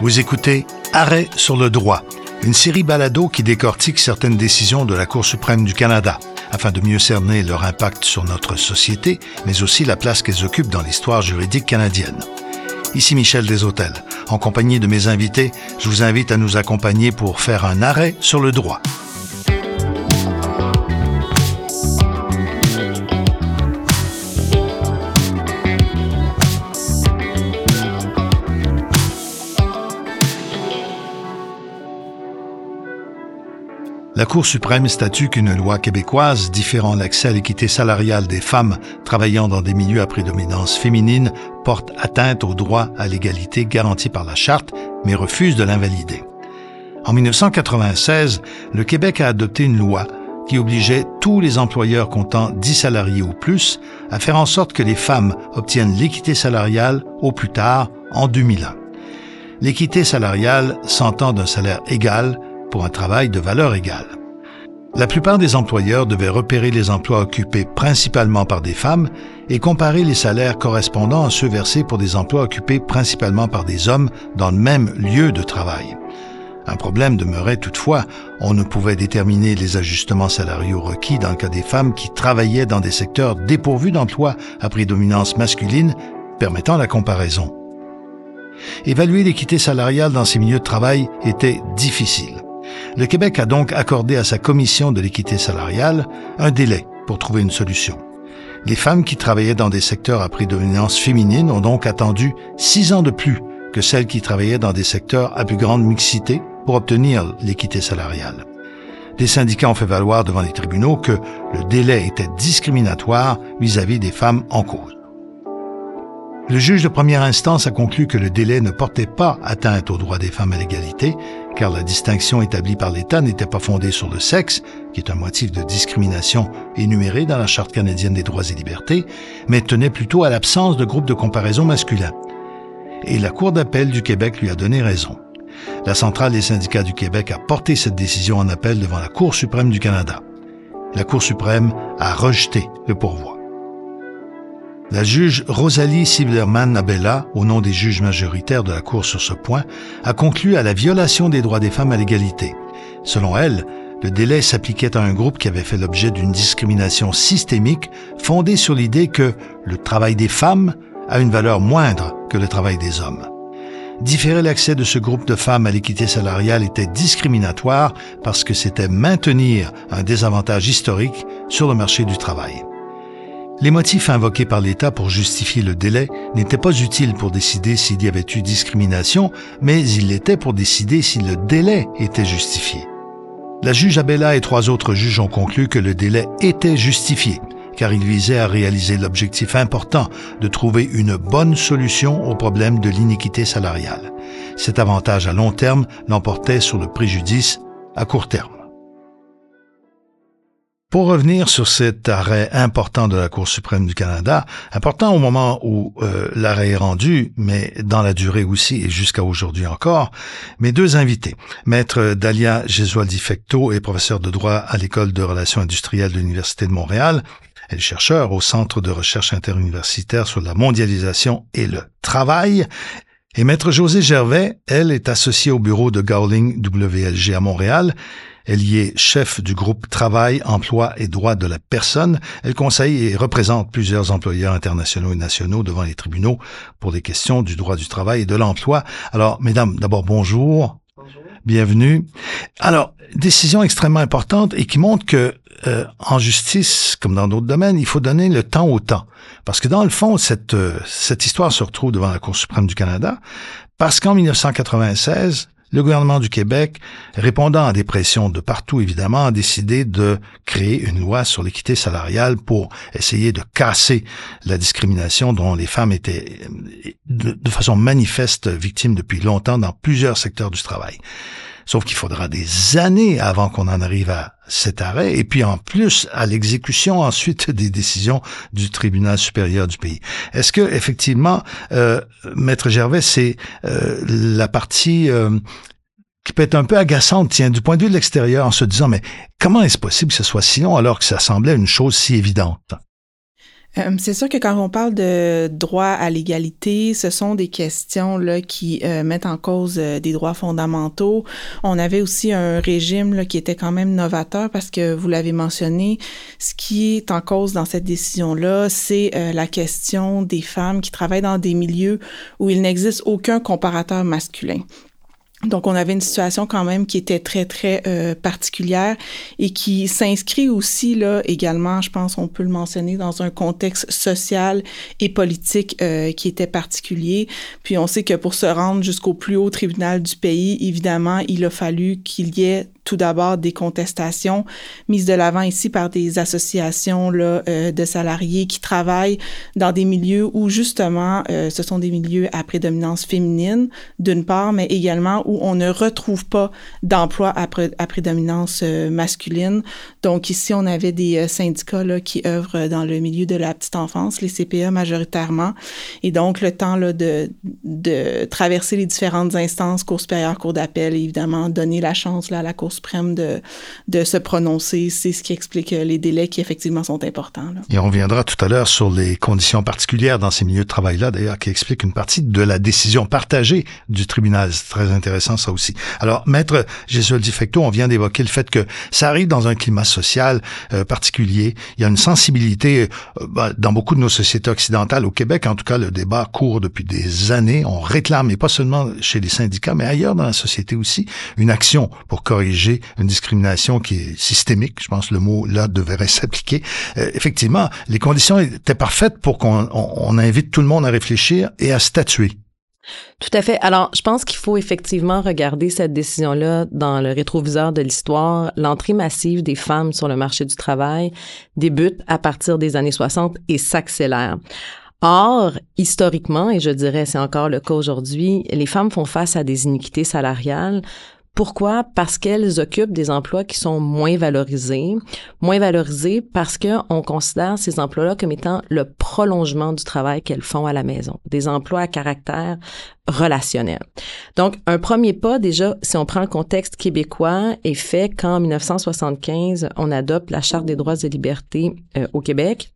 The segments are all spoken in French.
Vous écoutez Arrêt sur le droit, une série balado qui décortique certaines décisions de la Cour suprême du Canada afin de mieux cerner leur impact sur notre société, mais aussi la place qu'elles occupent dans l'histoire juridique canadienne. Ici Michel Deshôtels. En compagnie de mes invités, je vous invite à nous accompagner pour faire un arrêt sur le droit. La Cour suprême statue qu'une loi québécoise différant l'accès à l'équité salariale des femmes travaillant dans des milieux à prédominance féminine porte atteinte au droit à l'égalité garanti par la Charte, mais refuse de l'invalider. En 1996, le Québec a adopté une loi qui obligeait tous les employeurs comptant 10 salariés ou plus à faire en sorte que les femmes obtiennent l'équité salariale au plus tard en 2001. L'équité salariale s'entend d'un salaire égal pour un travail de valeur égale. La plupart des employeurs devaient repérer les emplois occupés principalement par des femmes et comparer les salaires correspondant à ceux versés pour des emplois occupés principalement par des hommes dans le même lieu de travail. Un problème demeurait toutefois, on ne pouvait déterminer les ajustements salariaux requis dans le cas des femmes qui travaillaient dans des secteurs dépourvus d'emplois à prédominance masculine, permettant la comparaison. Évaluer l'équité salariale dans ces milieux de travail était difficile. Le Québec a donc accordé à sa commission de l'équité salariale un délai pour trouver une solution. Les femmes qui travaillaient dans des secteurs à prédominance féminine ont donc attendu six ans de plus que celles qui travaillaient dans des secteurs à plus grande mixité pour obtenir l'équité salariale. Des syndicats ont fait valoir devant les tribunaux que le délai était discriminatoire vis-à-vis -vis des femmes en cause. Le juge de première instance a conclu que le délai ne portait pas atteinte aux droits des femmes à l'égalité, car la distinction établie par l'État n'était pas fondée sur le sexe, qui est un motif de discrimination énuméré dans la Charte canadienne des droits et libertés, mais tenait plutôt à l'absence de groupe de comparaison masculin. Et la Cour d'appel du Québec lui a donné raison. La Centrale des syndicats du Québec a porté cette décision en appel devant la Cour suprême du Canada. La Cour suprême a rejeté le pourvoi. La juge Rosalie Siblerman-Abella, au nom des juges majoritaires de la Cour sur ce point, a conclu à la violation des droits des femmes à l'égalité. Selon elle, le délai s'appliquait à un groupe qui avait fait l'objet d'une discrimination systémique fondée sur l'idée que le travail des femmes a une valeur moindre que le travail des hommes. Différer l'accès de ce groupe de femmes à l'équité salariale était discriminatoire parce que c'était maintenir un désavantage historique sur le marché du travail. Les motifs invoqués par l'État pour justifier le délai n'étaient pas utiles pour décider s'il y avait eu discrimination, mais ils l'étaient pour décider si le délai était justifié. La juge Abella et trois autres juges ont conclu que le délai était justifié, car il visait à réaliser l'objectif important de trouver une bonne solution au problème de l'iniquité salariale. Cet avantage à long terme l'emportait sur le préjudice à court terme. Pour revenir sur cet arrêt important de la Cour suprême du Canada, important au moment où euh, l'arrêt est rendu, mais dans la durée aussi et jusqu'à aujourd'hui encore, mes deux invités, maître Dalia Gesualdi-Fecto est professeur de droit à l'École de relations industrielles de l'Université de Montréal, elle est chercheur au Centre de recherche interuniversitaire sur la mondialisation et le travail, et maître José Gervais, elle est associée au bureau de Gowling WLG à Montréal elle y est chef du groupe Travail, Emploi et Droits de la personne. Elle conseille et représente plusieurs employeurs internationaux et nationaux devant les tribunaux pour les questions du droit du travail et de l'emploi. Alors, mesdames, d'abord bonjour. Bonjour. Bienvenue. Alors, décision extrêmement importante et qui montre que euh, en justice, comme dans d'autres domaines, il faut donner le temps au temps. Parce que dans le fond, cette, euh, cette histoire se retrouve devant la Cour suprême du Canada, parce qu'en 1996, le gouvernement du Québec, répondant à des pressions de partout évidemment, a décidé de créer une loi sur l'équité salariale pour essayer de casser la discrimination dont les femmes étaient de, façon manifeste victimes depuis longtemps dans plusieurs secteurs du travail. Sauf qu'il faudra des années avant qu'on en arrive à cet arrêt, et puis en plus à l'exécution ensuite des décisions du tribunal supérieur du pays. Est-ce que effectivement, euh, maître Gervais, c'est euh, la partie euh, qui peut être un peu agaçante, tiens, du point de vue de l'extérieur, en se disant mais comment est-ce possible que ce soit si long alors que ça semblait une chose si évidente? Euh, c'est sûr que quand on parle de droit à l'égalité, ce sont des questions là qui euh, mettent en cause euh, des droits fondamentaux. On avait aussi un régime là, qui était quand même novateur parce que vous l'avez mentionné, ce qui est en cause dans cette décision-là, c'est la question des femmes qui travaillent dans des milieux où il n'existe aucun comparateur masculin. Donc, on avait une situation quand même qui était très, très euh, particulière et qui s'inscrit aussi, là, également, je pense, on peut le mentionner, dans un contexte social et politique euh, qui était particulier. Puis, on sait que pour se rendre jusqu'au plus haut tribunal du pays, évidemment, il a fallu qu'il y ait tout d'abord des contestations mises de l'avant ici par des associations euh, de salariés qui travaillent dans des milieux où justement euh, ce sont des milieux à prédominance féminine d'une part, mais également où on ne retrouve pas d'emploi à, prédominance euh, masculine. Donc ici, on avait des syndicats qui œuvrent dans le milieu de la petite enfance, les CPE majoritairement. Et donc le temps de, traverser les différentes instances, Cour supérieure, Cour d'appel, évidemment, donner la chance là, à la Cour de, se prononcer. C'est ce qui explique euh, les délais qui effectivement sont importants. Et on reviendra tout à l'heure sur les conditions particulières dans ces milieux de travail-là, d'ailleurs, qui expliquent une partie de la décision partagée du tribunal. C'est très intéressant, ça aussi. Alors, Maître Jésus Fecto, on vient d'évoquer le fait que ça arrive dans un climat social euh, particulier. Il y a une sensibilité euh, bah, dans beaucoup de nos sociétés occidentales. Au Québec, en tout cas, le débat court depuis des années. On réclame, et pas seulement chez les syndicats, mais ailleurs dans la société aussi, une action pour corriger une discrimination qui est systémique. Je pense que le mot là devrait s'appliquer. Euh, effectivement, les conditions étaient parfaites pour qu'on invite tout le monde à réfléchir et à statuer. Tout à fait. Alors, je pense qu'il faut effectivement regarder cette décision-là dans le rétroviseur de l'histoire. L'entrée massive des femmes sur le marché du travail débute à partir des années 60 et s'accélère. Or, historiquement, et je dirais c'est encore le cas aujourd'hui, les femmes font face à des iniquités salariales pourquoi? Parce qu'elles occupent des emplois qui sont moins valorisés. Moins valorisés parce qu'on considère ces emplois-là comme étant le prolongement du travail qu'elles font à la maison. Des emplois à caractère relationnel. Donc, un premier pas, déjà, si on prend le contexte québécois, est fait qu'en 1975, on adopte la Charte des droits et libertés euh, au Québec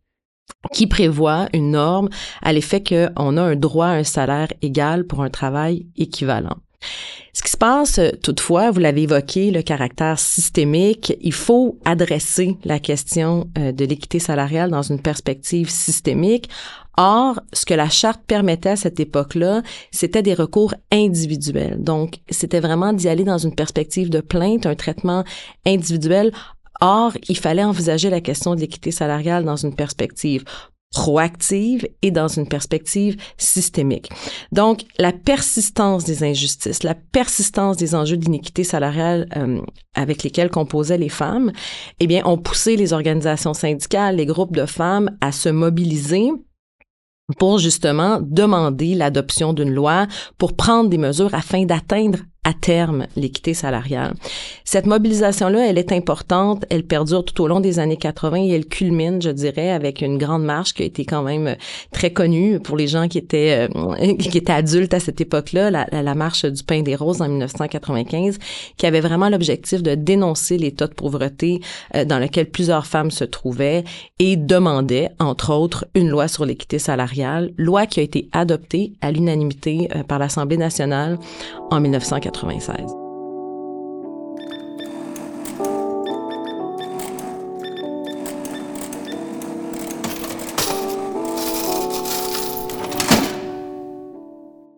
qui prévoit une norme à l'effet qu'on a un droit à un salaire égal pour un travail équivalent. Ce qui se passe, euh, toutefois, vous l'avez évoqué, le caractère systémique, il faut adresser la question euh, de l'équité salariale dans une perspective systémique. Or, ce que la charte permettait à cette époque-là, c'était des recours individuels. Donc, c'était vraiment d'y aller dans une perspective de plainte, un traitement individuel. Or, il fallait envisager la question de l'équité salariale dans une perspective proactive et dans une perspective systémique. Donc, la persistance des injustices, la persistance des enjeux d'iniquité salariale euh, avec lesquels composaient les femmes, eh bien, ont poussé les organisations syndicales, les groupes de femmes à se mobiliser pour justement demander l'adoption d'une loi pour prendre des mesures afin d'atteindre à terme l'équité salariale. Cette mobilisation-là, elle est importante, elle perdure tout au long des années 80 et elle culmine, je dirais, avec une grande marche qui a été quand même très connue pour les gens qui étaient euh, qui étaient adultes à cette époque-là, la, marche du pain des roses en 1995, qui avait vraiment l'objectif de dénoncer l'état de pauvreté euh, dans lequel plusieurs femmes se trouvaient et demandait, entre autres, une loi sur l'équité salariale, loi qui a été adoptée à l'unanimité euh, par l'Assemblée nationale en 1995. 96.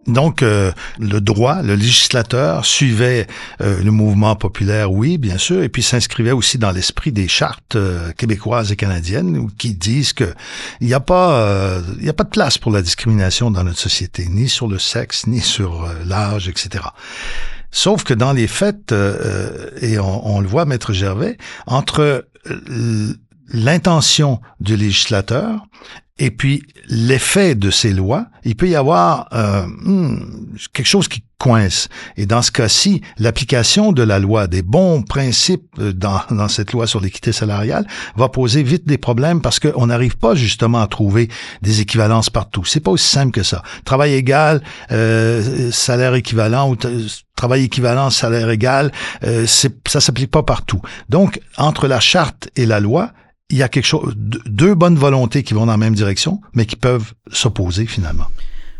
Donc, euh, le droit, le législateur suivait euh, le mouvement populaire, oui, bien sûr, et puis s'inscrivait aussi dans l'esprit des chartes euh, québécoises et canadiennes qui disent que il n'y a pas, y a pas de place pour la discrimination dans notre société, ni sur le sexe, ni sur l'âge, etc. Sauf que dans les faits, et on, on, le voit, Maître Gervais, entre l'intention du législateur et puis l'effet de ces lois, il peut y avoir euh, hmm, quelque chose qui coince. Et dans ce cas-ci, l'application de la loi, des bons principes euh, dans, dans cette loi sur l'équité salariale, va poser vite des problèmes parce qu'on n'arrive pas justement à trouver des équivalences partout. C'est pas aussi simple que ça. Travail égal, euh, salaire équivalent ou travail équivalent, salaire égal, euh, ça s'applique pas partout. Donc, entre la charte et la loi, il y a quelque chose, deux bonnes volontés qui vont dans la même direction, mais qui peuvent s'opposer finalement.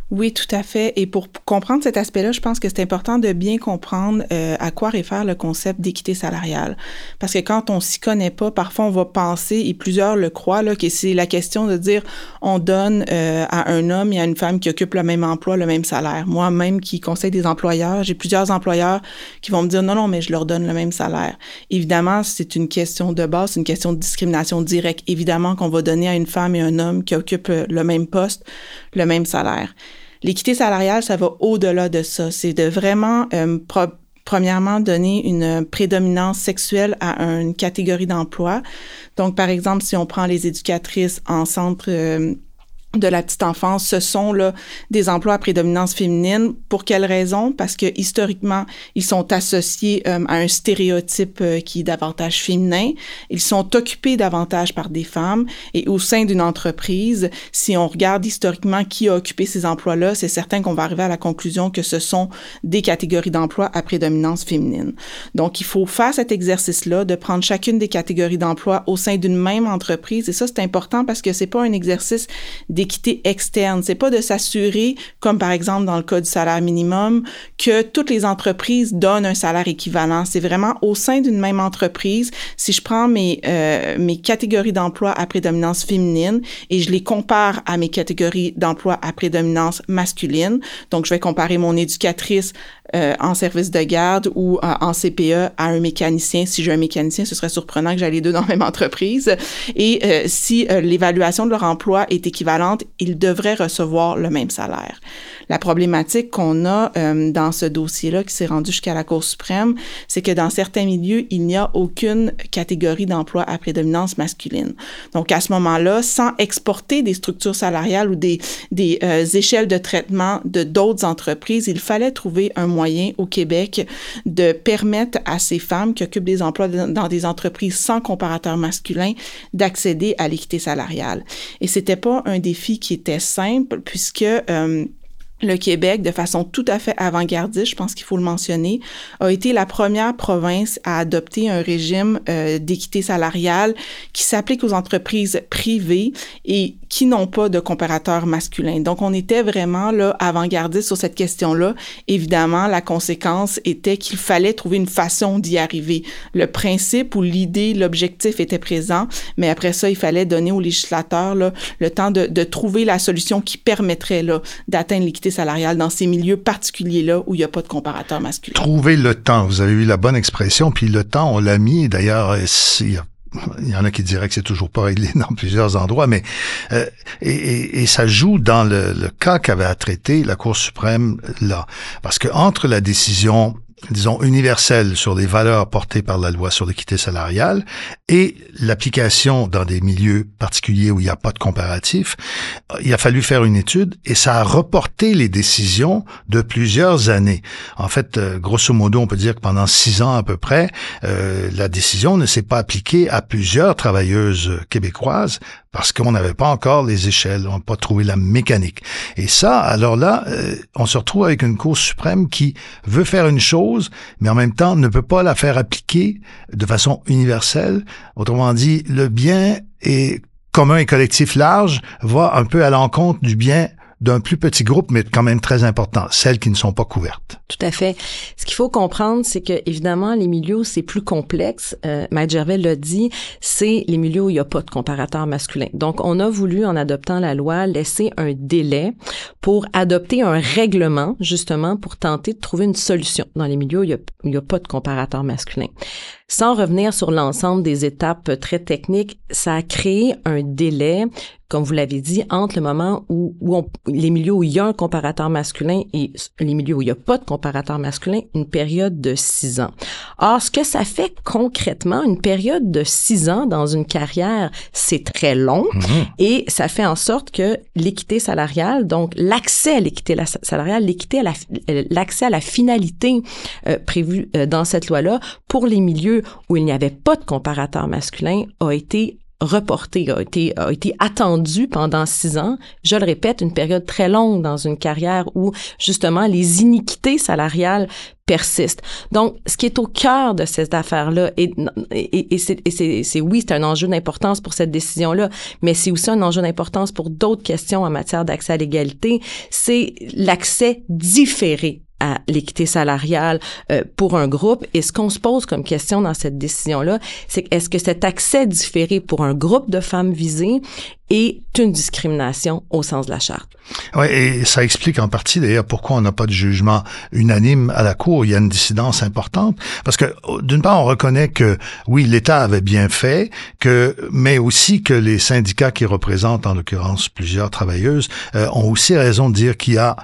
Oui, tout à fait. Et pour comprendre cet aspect-là, je pense que c'est important de bien comprendre euh, à quoi réfère le concept d'équité salariale. Parce que quand on s'y connaît pas, parfois on va penser, et plusieurs le croient, là, que c'est la question de dire on donne euh, à un homme et à une femme qui occupent le même emploi le même salaire. Moi-même qui conseille des employeurs, j'ai plusieurs employeurs qui vont me dire non, non, mais je leur donne le même salaire. Évidemment, c'est une question de base, une question de discrimination directe. Évidemment qu'on va donner à une femme et un homme qui occupent le même poste le même salaire. L'équité salariale, ça va au-delà de ça. C'est de vraiment, euh, premièrement, donner une prédominance sexuelle à une catégorie d'emploi. Donc, par exemple, si on prend les éducatrices en centre euh, de la petite enfance, ce sont là des emplois à prédominance féminine. Pour quelles raisons? Parce que historiquement, ils sont associés euh, à un stéréotype euh, qui est davantage féminin. Ils sont occupés davantage par des femmes. Et au sein d'une entreprise, si on regarde historiquement qui a occupé ces emplois-là, c'est certain qu'on va arriver à la conclusion que ce sont des catégories d'emplois à prédominance féminine. Donc, il faut faire cet exercice-là de prendre chacune des catégories d'emplois au sein d'une même entreprise. Et ça, c'est important parce que c'est pas un exercice d'équité externe. C'est pas de s'assurer, comme par exemple dans le cas du salaire minimum, que toutes les entreprises donnent un salaire équivalent. C'est vraiment au sein d'une même entreprise. Si je prends mes euh, mes catégories d'emploi à prédominance féminine et je les compare à mes catégories d'emploi à prédominance masculine, donc je vais comparer mon éducatrice euh, en service de garde ou euh, en CPE à un mécanicien. Si j'ai un mécanicien, ce serait surprenant que j'aille les deux dans la même entreprise. Et si l'évaluation de leur emploi est équivalente, ils devraient recevoir le même salaire. La problématique qu'on a dans ce dossier-là qui s'est rendu jusqu'à la Cour suprême, c'est que dans certains milieux, il n'y a aucune catégorie d'emploi à prédominance masculine. Donc à ce moment-là, sans exporter des structures salariales ou des, des échelles de traitement de d'autres entreprises, il fallait trouver un moyen au Québec de permettre à ces femmes qui occupent des emplois dans des entreprises sans comparateur masculin d'accéder à l'équité salariale. Et c'était pas un défi qui était simple puisque euh, le Québec, de façon tout à fait avant-gardiste, je pense qu'il faut le mentionner, a été la première province à adopter un régime euh, d'équité salariale qui s'applique aux entreprises privées et qui n'ont pas de comparateur masculin. Donc, on était vraiment là avant-gardiste sur cette question-là. Évidemment, la conséquence était qu'il fallait trouver une façon d'y arriver. Le principe ou l'idée, l'objectif était présent, mais après ça, il fallait donner aux législateurs là, le temps de, de trouver la solution qui permettrait d'atteindre l'équité salariale dans ces milieux particuliers-là où il n'y a pas de comparateur masculin. Trouver le temps. Vous avez eu la bonne expression, puis le temps, on l'a mis. D'ailleurs, il il y en a qui diraient que c'est toujours pas réglé dans plusieurs endroits, mais euh, et, et, ça joue dans le, le cas qu'avait à traiter la Cour suprême là, parce que entre la décision disons, universelle sur les valeurs portées par la loi sur l'équité salariale et l'application dans des milieux particuliers où il n'y a pas de comparatif, il a fallu faire une étude et ça a reporté les décisions de plusieurs années. En fait, euh, grosso modo, on peut dire que pendant six ans à peu près, euh, la décision ne s'est pas appliquée à plusieurs travailleuses québécoises parce qu'on n'avait pas encore les échelles, on n'a pas trouvé la mécanique. Et ça, alors là, euh, on se retrouve avec une Cour suprême qui veut faire une chose, mais en même temps ne peut pas la faire appliquer de façon universelle. Autrement dit, le bien est commun et collectif large va un peu à l'encontre du bien d'un plus petit groupe, mais quand même très important, celles qui ne sont pas couvertes. Tout à fait. Ce qu'il faut comprendre, c'est que évidemment les milieux c'est plus complexe. Euh, Maître Gervais l'a dit, c'est les milieux où il n'y a pas de comparateur masculin. Donc on a voulu, en adoptant la loi, laisser un délai pour adopter un règlement justement pour tenter de trouver une solution dans les milieux où il n'y a, a, pas de comparateur masculin. Sans revenir sur l'ensemble des étapes très techniques, ça a créé un délai comme vous l'avez dit, entre le moment où, où les milieux où il y a un comparateur masculin et les milieux où il n'y a pas de comparateur masculin, une période de six ans. Or, ce que ça fait concrètement, une période de six ans dans une carrière, c'est très long mm-hmm. et ça fait en sorte que l'équité salariale, donc l'accès à l'équité salariale, l'équité à la, l'accès à la finalité euh, prévue euh, dans cette loi-là pour les milieux où il n'y avait pas de comparateur masculin a été reporté, a été, a été attendu pendant six ans. Je le répète, une période très longue dans une carrière où justement les iniquités salariales persistent. Donc, ce qui est au cœur de cette affaire-là, et, et, et c'est oui, c'est un enjeu d'importance pour cette décision-là, mais c'est aussi un enjeu d'importance pour d'autres questions en matière d'accès à l'égalité, c'est l'accès différé à l'équité salariale euh, pour un groupe. Et ce qu'on se pose comme question dans cette décision-là, c'est est-ce que cet accès différé pour un groupe de femmes visées est une discrimination au sens de la charte. Oui, et ça explique en partie d'ailleurs pourquoi on n'a pas de jugement unanime à la Cour. Il y a une dissidence importante parce que d'une part, on reconnaît que oui, l'État avait bien fait, que mais aussi que les syndicats qui représentent en l'occurrence plusieurs travailleuses euh, ont aussi raison de dire qu'il y a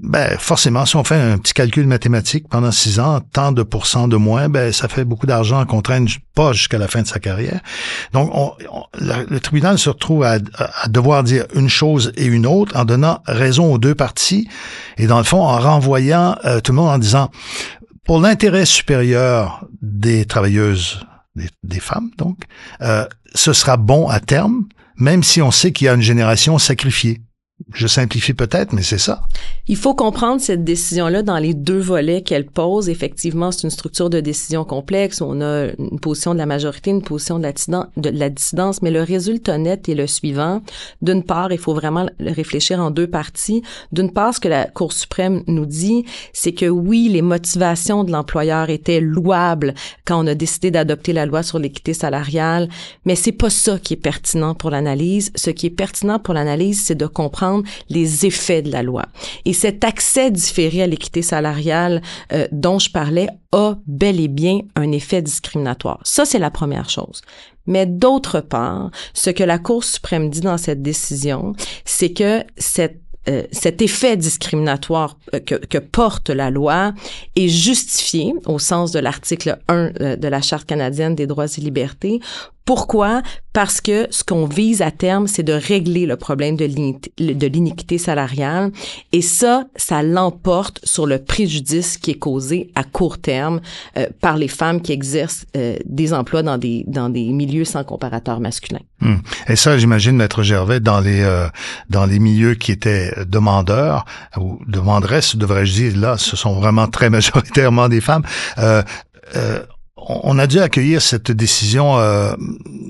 ben forcément si on fait un petit calcul mathématique pendant six ans, tant de pourcents de moins, ben ça fait beaucoup d'argent qu'on traîne pas jusqu'à la fin de sa carrière. Donc on, le tribunal se retrouve à à devoir dire une chose et une autre en donnant raison aux deux parties et dans le fond en renvoyant euh, tout le monde en disant pour l'intérêt supérieur des travailleuses, des, femmes donc, euh, ce sera bon à terme, même si on sait qu'il y a une génération sacrifiée. Je simplifie peut-être, mais c'est ça. Il faut comprendre cette décision-là dans les deux volets qu'elle pose. Effectivement, c'est une structure de décision complexe. On a une position de la majorité, une position de la, de la dissidence, mais le résultat net est le suivant. D'une part, il faut vraiment réfléchir en deux parties. D'une part, ce que la Cour suprême nous dit, c'est que oui, les motivations de l'employeur étaient louables quand on a décidé d'adopter la loi sur l'équité salariale, mais c'est pas ça qui est pertinent pour l'analyse. Ce qui est pertinent pour l'analyse, c'est de comprendre les effets de la loi. Et cet accès différé à l'équité salariale euh, dont je parlais a bel et bien un effet discriminatoire. Ça, c'est la première chose. Mais d'autre part, ce que la Cour suprême dit dans cette décision, c'est que euh, cet effet discriminatoire euh, que, porte la loi est justifié au sens de l'article 1 de la Charte canadienne des droits et libertés pourquoi? Parce que ce qu'on vise à terme, c'est de régler le problème de l'iniquité salariale. Et ça, ça l'emporte sur le préjudice qui est causé à court terme euh, par les femmes qui exercent euh, des emplois dans des, milieux sans comparateur masculin. Hmm. Et ça, j'imagine, Maître Gervais, dans les, euh, dans les milieux qui étaient demandeurs, ou demanderesses, devrais-je dire, là, ce sont vraiment très majoritairement des femmes. On a dû accueillir cette décision euh,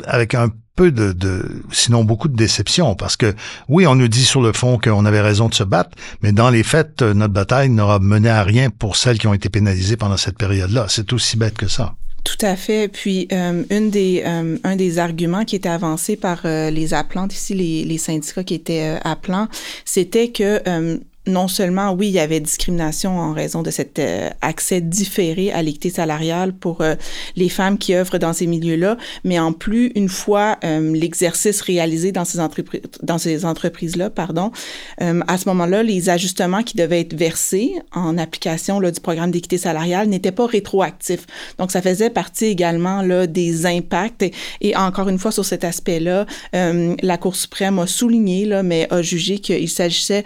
avec un peu de, sinon beaucoup de déception, parce que oui, on nous dit sur le fond qu'on avait raison de se battre, mais dans les faits, notre bataille n'aura mené à rien pour celles qui ont été pénalisées pendant cette période-là. C'est aussi bête que ça. Tout à fait. Puis, euh, une des, euh, un des arguments qui était avancé par les appelantes ici, les syndicats qui étaient appelants, c'était que non seulement, oui, il y avait discrimination en raison de cet euh, accès différé à l'équité salariale pour euh, les femmes qui œuvrent dans ces milieux-là, mais en plus, une fois euh, l'exercice réalisé dans ces entreprises, dans ces entreprises-là, pardon, à ce moment-là, les ajustements qui devaient être versés en application là, du programme d'équité salariale n'étaient pas rétroactifs. Donc, ça faisait partie également là des impacts. Et, encore une fois, sur cet aspect-là, la Cour suprême a souligné là, mais a jugé qu'il s'agissait,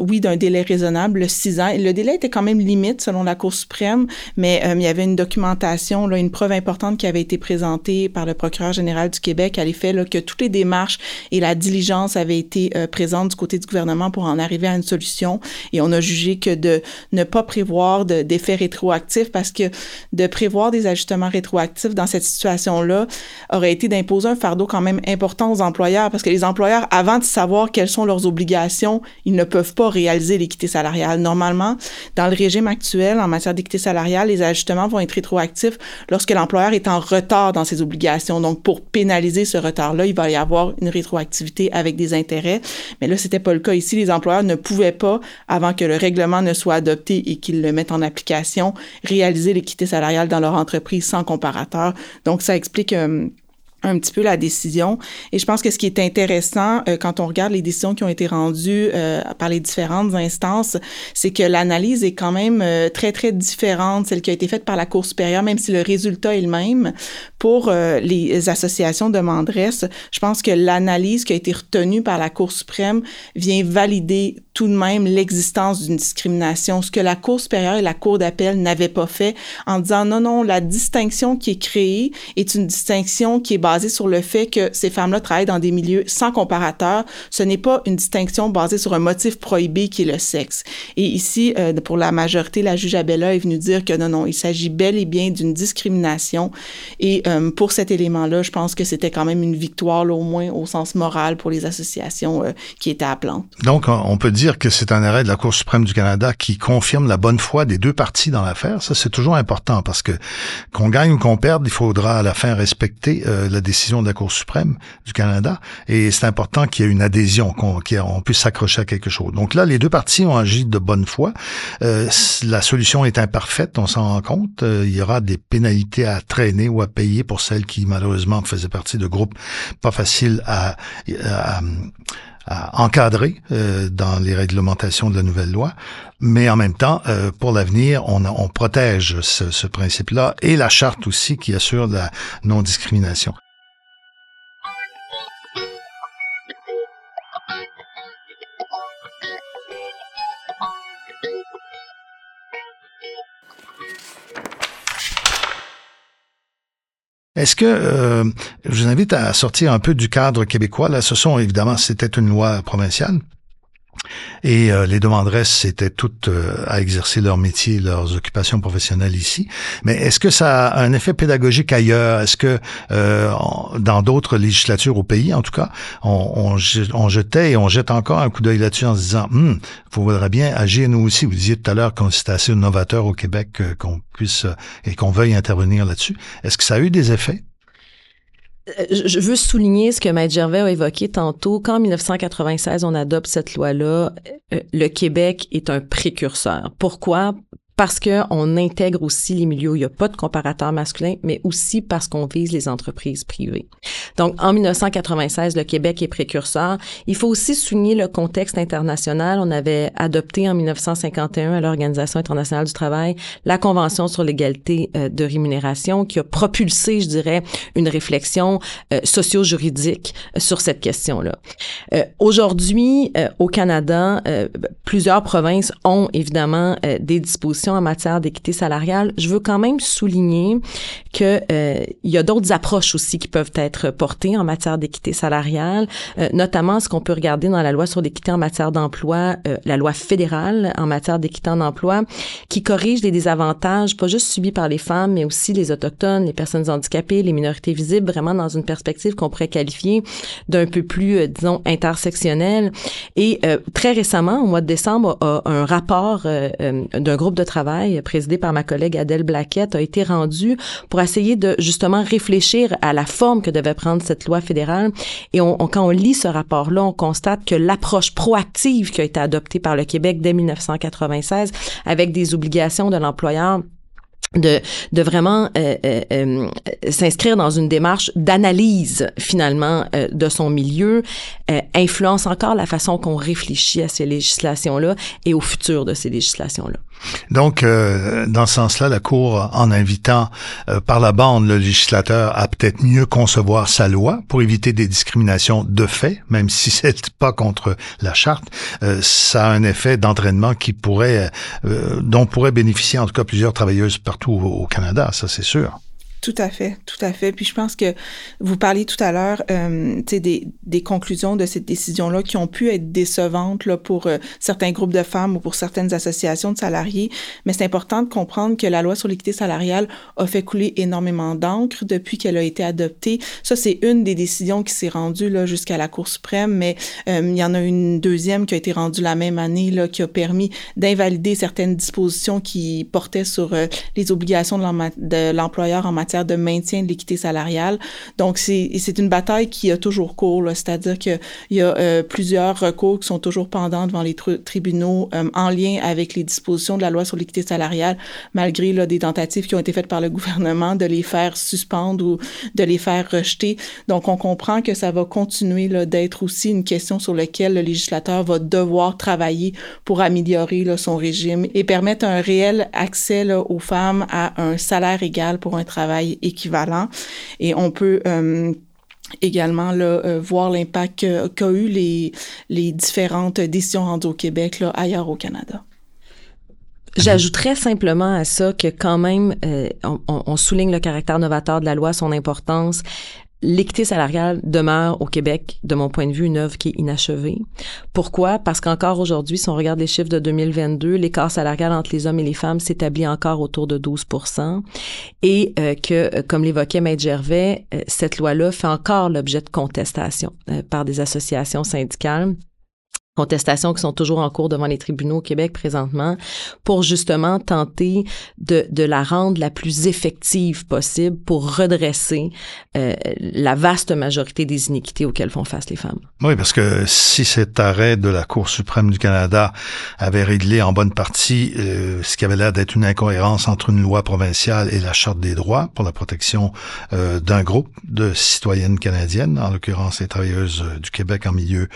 oui, d'un délai raisonnable, six ans. Le délai était quand même limite selon la Cour suprême, mais euh, il y avait une documentation, une preuve importante qui avait été présentée par le procureur général du Québec à l'effet que toutes les démarches et la diligence avaient été euh, présentes du côté du gouvernement pour en arriver à une solution. Et on a jugé que de ne pas prévoir d'effets rétroactifs parce que de prévoir des ajustements rétroactifs dans cette situation-là aurait été d'imposer un fardeau quand même important aux employeurs parce que les employeurs, avant de savoir quelles sont leurs obligations, ils ne peuvent pas réaliser l'équité salariale. Normalement, dans le régime actuel, en matière d'équité salariale, les ajustements vont être rétroactifs lorsque l'employeur est en retard dans ses obligations. Donc, pour pénaliser ce retard-là, il va y avoir une rétroactivité avec des intérêts. Mais là, c'était pas le cas ici. Les employeurs ne pouvaient pas, avant que le règlement ne soit adopté et qu'ils le mettent en application, réaliser l'équité salariale dans leur entreprise sans comparateur. Donc, ça explique euh, un petit peu la décision. Et je pense que ce qui est intéressant euh, quand on regarde les décisions qui ont été rendues euh, par les différentes instances, c'est que l'analyse est quand même euh, très, très différente, celle qui a été faite par la Cour supérieure, même si le résultat est le même. Pour les associations de mandresses, je pense que l'analyse qui a été retenue par la Cour suprême vient valider tout de même l'existence d'une discrimination, ce que la Cour supérieure et la Cour d'appel n'avaient pas fait en disant non, non, la distinction qui est créée est une distinction qui est basé sur le fait que ces femmes-là travaillent dans des milieux sans comparateur. Ce n'est pas une distinction basée sur un motif prohibé qui est le sexe. Et ici, euh, pour la majorité, la juge Abella est venue dire que non, non, il s'agit bel et bien d'une discrimination. Et euh, pour cet élément-là, je pense que c'était quand même une victoire, là, au moins au sens moral, pour les associations euh, qui étaient appelantes. Donc, on peut dire que c'est un arrêt de la Cour suprême du Canada qui confirme la bonne foi des deux parties dans l'affaire. Ça, c'est toujours important parce que qu'on gagne ou qu'on perde, il faudra à la fin respecter la décision de la Cour suprême du Canada. Et c'est important qu'il y ait une adhésion, qu'on puisse s'accrocher à quelque chose. Donc là, les deux parties ont agi de bonne foi. Euh, la solution est imparfaite, on s'en rend compte. Euh, il y aura des pénalités à traîner ou à payer pour celles qui malheureusement faisaient partie de groupes pas faciles à, encadrer euh, dans les réglementations de la nouvelle loi, mais en même temps, pour l'avenir, on, on, protège ce, ce principe-là et la charte aussi qui assure la non-discrimination. Est-ce que euh, je vous invite à sortir un peu du cadre québécois? Là, ce sont évidemment, c'était une loi provinciale. Et euh, les demanderesses étaient toutes euh, à exercer leur métier, leurs occupations professionnelles ici. Mais est-ce que ça a un effet pédagogique ailleurs? Est-ce que euh, dans d'autres législatures au pays, en tout cas, on, on, jetait et on jette encore un coup d'œil là-dessus en se disant, hum, faudrait bien agir nous aussi. Vous disiez tout à l'heure qu'on c'était assez novateur au Québec qu'on puisse et qu'on veuille intervenir là-dessus. Est-ce que ça a eu des effets? euh, je veux souligner ce que Maître Gervais a évoqué tantôt. Quand en 1996, on adopte cette loi-là, euh, le Québec est un précurseur. Pourquoi? Parce qu'on intègre aussi les milieux il n'y a pas de comparateur masculin, mais aussi parce qu'on vise les entreprises privées. Donc, en 1996, le Québec est précurseur. Il faut aussi souligner le contexte international. On avait adopté en 1951 à l'Organisation internationale du travail la Convention sur l'égalité euh, de rémunération qui a propulsé, je dirais, une réflexion euh, socio-juridique euh, sur cette question-là. Aujourd'hui, au Canada, plusieurs provinces ont évidemment des dispositions en matière d'équité salariale, je veux quand même souligner que euh, il y a d'autres approches aussi qui peuvent être portées en matière d'équité salariale, euh, notamment ce qu'on peut regarder dans la loi sur l'équité en matière d'emploi, euh, la loi fédérale en matière d'équité en emploi, qui corrige les désavantages pas juste subis par les femmes, mais aussi les autochtones, les personnes handicapées, les minorités visibles, vraiment dans une perspective qu'on pourrait qualifier d'un peu plus, disons, intersectionnelle. Et très récemment, au mois de décembre, un rapport d'un groupe de travail travail présidé par ma collègue Adèle Blaquette a été rendu pour essayer de justement réfléchir à la forme que devait prendre cette loi fédérale. Et on, quand on lit ce rapport-là, on constate que l'approche proactive qui a été adoptée par le Québec dès 1996 avec des obligations de l'employeur de, de vraiment euh, euh, euh, s'inscrire dans une démarche d'analyse finalement de son milieu influence encore la façon qu'on réfléchit à ces législations-là et au futur de ces législations-là. Donc, dans ce sens-là, la Cour, en invitant par la bande le législateur à peut-être mieux concevoir sa loi pour éviter des discriminations de fait, même si c'est pas contre la charte, ça a un effet d'entraînement qui pourrait, dont pourraient bénéficier en tout cas plusieurs travailleuses partout au, Canada, ça c'est sûr. Tout à fait, tout à fait. Puis je pense que vous parliez tout à l'heure, euh, des, des conclusions de cette décision-là qui ont pu être décevantes là, pour euh, certains groupes de femmes ou pour certaines associations de salariés. Mais c'est important de comprendre que la loi sur l'équité salariale a fait couler énormément d'encre depuis qu'elle a été adoptée. Ça, c'est une des décisions qui s'est rendue là jusqu'à la Cour suprême, mais euh, il y en a une deuxième qui a été rendue la même année là, qui a permis d'invalider certaines dispositions qui portaient sur euh, les obligations de l'employeur en matière de maintien de l'équité salariale. Donc, c'est une bataille qui a toujours cours, c'est-à-dire qu'il y a euh, plusieurs recours qui sont toujours pendants devant les tribunaux euh, en lien avec les dispositions de la loi sur l'équité salariale, malgré des tentatives qui ont été faites par le gouvernement de les faire suspendre ou de les faire rejeter. Donc, on comprend que ça va continuer d'être aussi une question sur laquelle le législateur va devoir travailler pour améliorer son régime et permettre un réel accès aux femmes à un salaire égal pour un travail équivalent. Et on peut euh, également euh, voir l'impact qu'a eu les, les différentes décisions rendues au Québec là, ailleurs au Canada. J'ajouterais simplement à ça que quand même, euh, on, on, souligne le caractère novateur de la loi, son importance. L'équité salariale demeure au Québec, de mon point de vue, une œuvre qui est inachevée. Pourquoi? Parce qu'encore aujourd'hui, si on regarde les chiffres de 2022, l'écart salarial entre les hommes et les femmes s'établit encore autour de 12 et euh, que, euh, comme l'évoquait Maître Gervais, euh, cette loi-là fait encore l'objet de contestation par des associations syndicales contestations qui sont toujours en cours devant les tribunaux au Québec présentement pour justement tenter de, de la rendre la plus effective possible pour redresser euh, la vaste majorité des iniquités auxquelles font face les femmes. Oui, parce que si cet arrêt de la Cour suprême du Canada avait réglé en bonne partie euh, ce qui avait l'air d'être une incohérence entre une loi provinciale et la Charte des droits pour la protection euh, d'un groupe de citoyennes canadiennes, en l'occurrence les travailleuses du Québec en milieu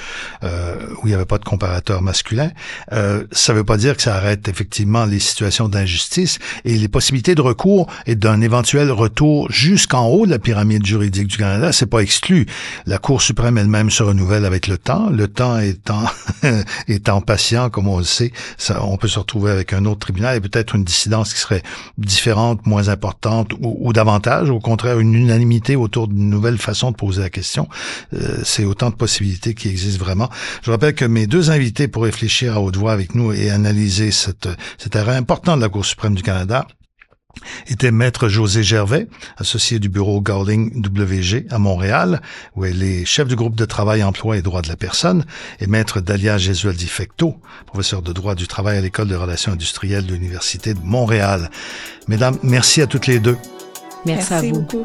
où il y avait de comparateur masculin, euh, ça ne veut pas dire que ça arrête effectivement les situations d'injustice et les possibilités de recours et d'un éventuel retour jusqu'en haut de la pyramide juridique du Canada, c'est pas exclu. La Cour suprême elle-même se renouvelle avec le temps. Le temps étant étant patient, comme on le sait, ça, on peut se retrouver avec un autre tribunal et peut-être une dissidence qui serait différente, moins importante ou, ou davantage, au contraire une unanimité autour d'une nouvelle façon de poser la question. Euh, c'est autant de possibilités qui existent vraiment. Je rappelle que mes deux invités pour réfléchir à haute voix avec nous et analyser cette, cet arrêt important de la Cour suprême du Canada était maître José Gervais, associé du bureau Gowling WG à Montréal, où elle est chef du groupe de travail emploi et droits de la personne, et maître Dalia Gesualdi Fecto, professeur de droit du travail à l'École de relations industrielles de l'Université de Montréal. Mesdames, merci à toutes les deux. Merci, à vous. Beaucoup.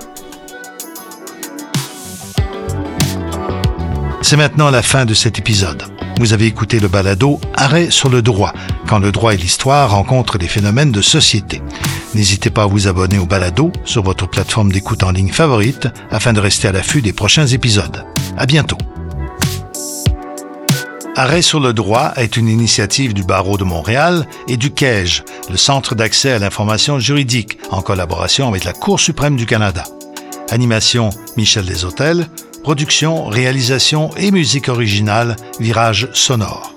C'est maintenant la fin de cet épisode. Vous avez écouté le balado Arrêt sur le droit, quand le droit et l'histoire rencontrent des phénomènes de société. N'hésitez pas à vous abonner au balado sur votre plateforme d'écoute en ligne favorite afin de rester à l'affût des prochains épisodes. À bientôt. Arrêt sur le droit est une initiative du Barreau de Montréal et du CAEJ, le Centre d'accès à l'information juridique, en collaboration avec la Cour suprême du Canada. Animation Michel Deshôtels, Production, réalisation et musique originale, Virage sonore.